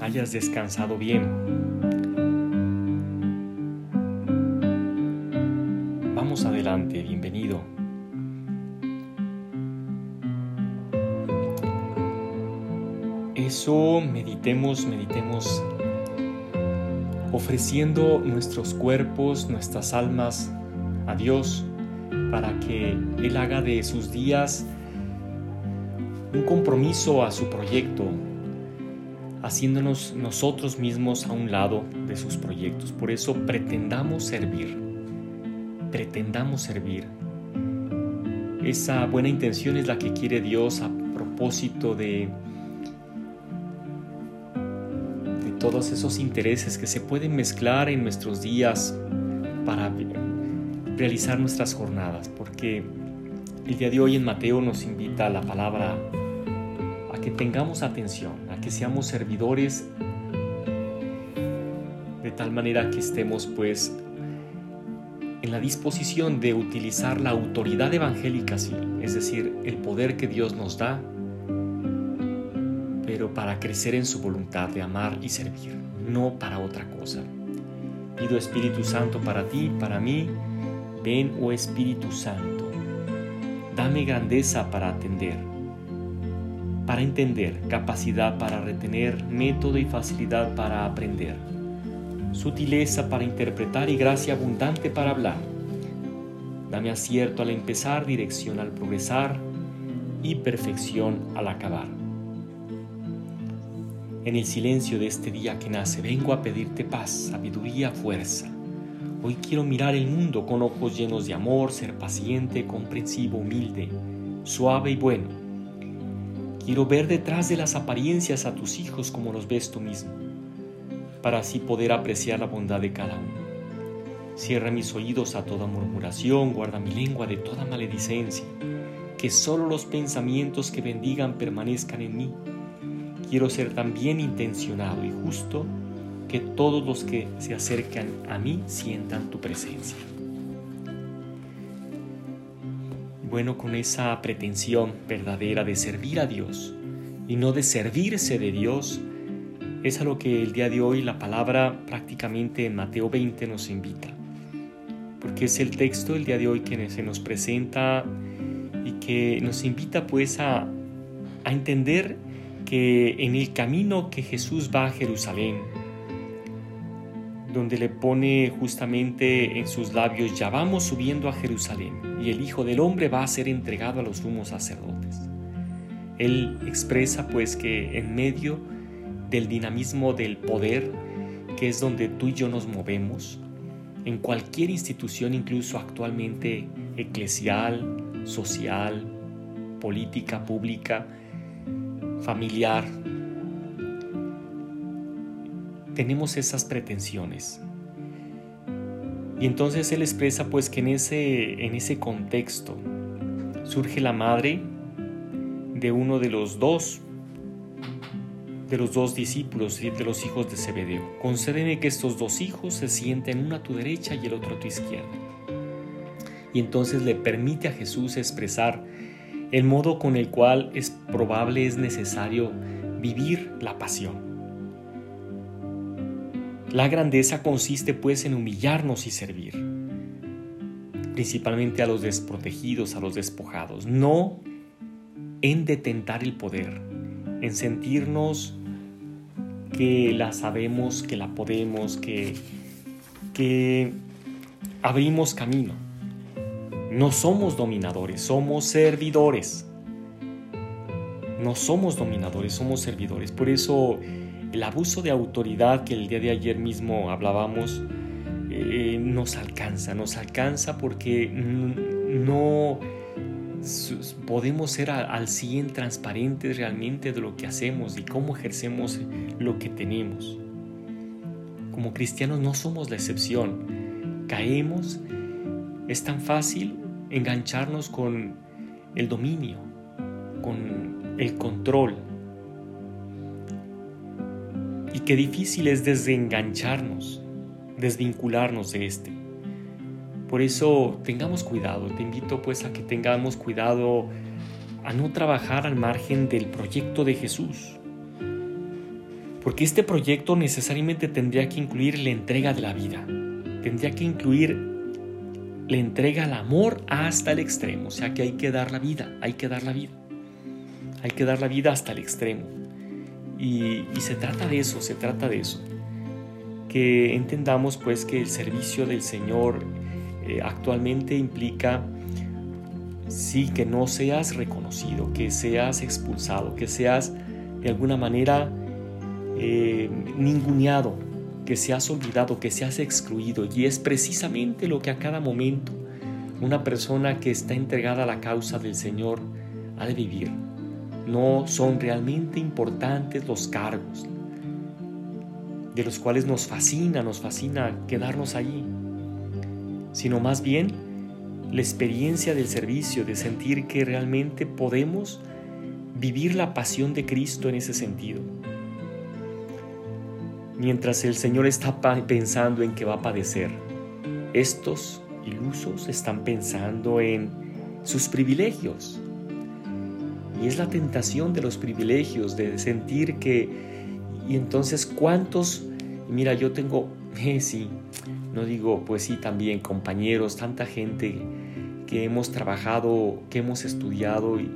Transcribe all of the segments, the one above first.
hayas descansado bien. Vamos adelante, bienvenido. Eso, meditemos, meditemos, ofreciendo nuestros cuerpos, nuestras almas a Dios para que Él haga de sus días un compromiso a su proyecto, haciéndonos nosotros mismos a un lado de sus proyectos. Por eso pretendamos servir, pretendamos servir. Esa buena intención es la que quiere Dios a propósito de, todos esos intereses que se pueden mezclar en nuestros días para realizar nuestras jornadas, porque el día de hoy en Mateo nos invita a la palabra a que tengamos atención, que seamos servidores de tal manera que estemos pues en la disposición de utilizar la autoridad evangélica, sí, es decir, el poder que Dios nos da, pero para crecer en su voluntad de amar y servir, no para otra cosa. Pido Espíritu Santo para ti, para mí, ven, oh Espíritu Santo, dame grandeza para atender, para entender, capacidad para retener, método y facilidad para aprender sutileza para interpretar y gracia abundante para hablar. Dame acierto al empezar, dirección al progresar y perfección al acabar. En el silencio de este día que nace, vengo a pedirte paz, sabiduría, fuerza. Hoy quiero mirar el mundo con ojos llenos de amor, ser paciente, comprensivo, humilde, suave y bueno. Quiero ver detrás de las apariencias a tus hijos como los ves tú mismo para así poder apreciar la bondad de cada uno. Cierra mis oídos a toda murmuración, guarda mi lengua de toda maledicencia, que solo los pensamientos que bendigan permanezcan en mí. Quiero ser tan bien intencionado y justo que todos los que se acercan a mí sientan tu presencia. Bueno, con esa pretensión verdadera de servir a Dios y no de servirse de Dios, es a lo que el día de hoy la palabra prácticamente en Mateo 20 nos invita. Porque es el texto el día de hoy que se nos presenta y que nos invita pues a, a entender que en el camino que Jesús va a Jerusalén, donde le pone justamente en sus labios, ya vamos subiendo a Jerusalén y el Hijo del Hombre va a ser entregado a los sumos sacerdotes. Él expresa pues que en medio del dinamismo del poder, que es donde tú y yo nos movemos, en cualquier institución, incluso actualmente eclesial, social, política, pública, familiar, tenemos esas pretensiones. Y entonces él expresa pues que en ese, en ese contexto surge la madre de uno de los dos de los dos discípulos y de los hijos de Zebedeo. Concédeme que estos dos hijos se sienten uno a tu derecha y el otro a tu izquierda. Y entonces le permite a Jesús expresar el modo con el cual es probable, es necesario vivir la pasión. La grandeza consiste pues en humillarnos y servir, principalmente a los desprotegidos, a los despojados, no en detentar el poder, en sentirnos que la sabemos, que la podemos, que, que abrimos camino. No somos dominadores, somos servidores. No somos dominadores, somos servidores. Por eso el abuso de autoridad que el día de ayer mismo hablábamos eh, nos alcanza, nos alcanza porque no podemos ser al 100 transparentes realmente de lo que hacemos y cómo ejercemos lo que tenemos. como cristianos no somos la excepción. Caemos, es tan fácil engancharnos con el dominio, con el control. Qué difícil es desengancharnos, desvincularnos de este. Por eso tengamos cuidado, te invito pues a que tengamos cuidado a no trabajar al margen del proyecto de Jesús. Porque este proyecto necesariamente tendría que incluir la entrega de la vida, tendría que incluir la entrega al amor hasta el extremo, o sea que hay que dar la vida, hay que dar la vida, hay que dar la vida hasta el extremo. Y, se trata de eso, se trata de eso. Que entendamos pues que el servicio del Señor eh, actualmente implica, sí, que no seas reconocido, que seas expulsado, que seas de alguna manera eh, ninguneado, que seas olvidado, que seas excluido. Y es precisamente lo que a cada momento una persona que está entregada a la causa del Señor ha de vivir. No son realmente importantes los cargos, de los cuales nos fascina, nos fascina quedarnos allí sino más bien la experiencia del servicio, de sentir que realmente podemos vivir la pasión de Cristo en ese sentido. Mientras el Señor está pensando en que va a padecer, estos ilusos están pensando en sus privilegios. Y es la tentación de los privilegios, de sentir que, y entonces cuántos, mira, yo tengo, eh, sí, no digo, pues sí, también compañeros, tanta gente que hemos trabajado, que hemos estudiado y,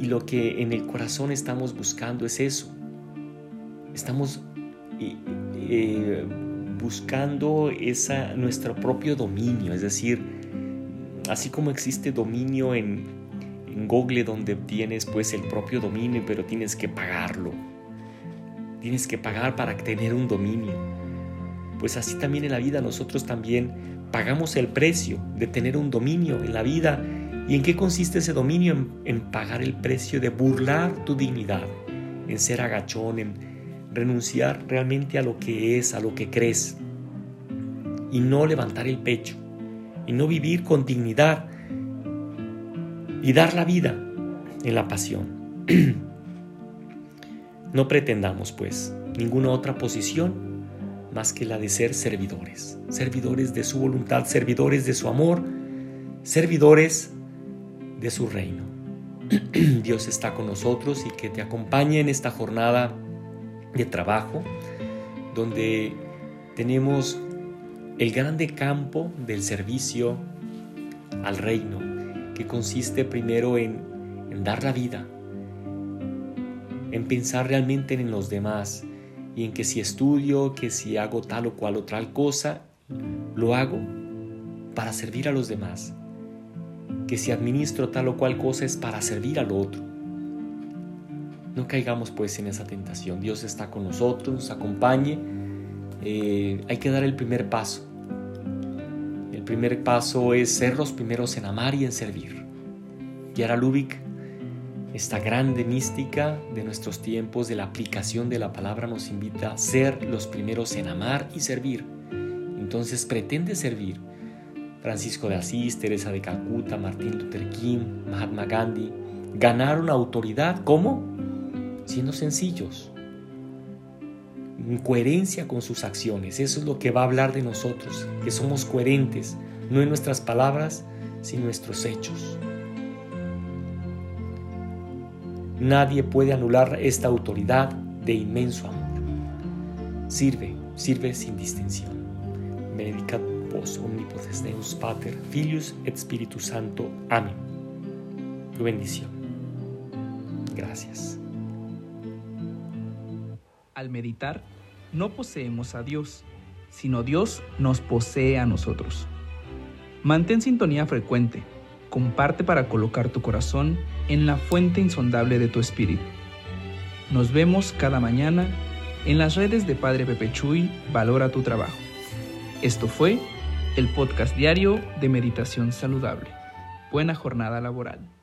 lo que en el corazón estamos buscando es eso. Estamos eh, buscando esa, nuestro propio dominio, es decir, así como existe dominio en, en Google donde tienes pues el propio dominio, pero tienes que pagarlo. Tienes que pagar para tener un dominio pues así también en la vida nosotros también pagamos el precio de tener un dominio en la vida. ¿Y en qué consiste ese dominio? En, pagar el precio de burlar tu dignidad, en ser agachón, en renunciar realmente a lo que es, a lo que crees, y no levantar el pecho, y no vivir con dignidad, y dar la vida en la pasión. no pretendamos, pues, ninguna otra posición más que la de ser servidores, servidores de su voluntad, servidores de su amor, servidores de su reino. Dios está con nosotros y que te acompañe en esta jornada de trabajo donde tenemos el grande campo del servicio al reino, que consiste primero en, dar la vida, en pensar realmente en los demás, y en que si estudio, que si hago tal o cual o tal cosa, lo hago para servir a los demás. Que si administro tal o cual cosa es para servir al otro. No caigamos pues en esa tentación. Dios está con nosotros, nos acompañe. Eh, hay que dar el primer paso. Primer paso es ser los primeros en amar y en servir. Yara Lubick esta grande mística de nuestros tiempos de la aplicación de la palabra nos invita a ser los primeros en amar y servir. Entonces pretende servir. Francisco de Asís, Teresa de Calcuta, Martín Luther King, Mahatma Gandhi ganaron autoridad. ¿Cómo? Siendo sencillos. En coherencia con sus acciones. Eso es lo que va a hablar de nosotros, que somos coherentes, no en nuestras palabras, sino en nuestros hechos. Nadie puede anular esta autoridad de inmenso amor. Sirve, sirve sin distinción. Benedicat vos omnipotens Deus Pater, Filius et Spiritus Santo. Amén. Tu bendición. Gracias. Al meditar, no poseemos a Dios, sino Dios nos posee a nosotros. Mantén sintonía frecuente comparte para colocar tu corazón en la fuente insondable de tu espíritu. Nos vemos cada mañana en las redes de Padre Pepe Chuy, Valora tu Trabajo. Esto fue el podcast diario de Meditación Saludable. Buena jornada laboral.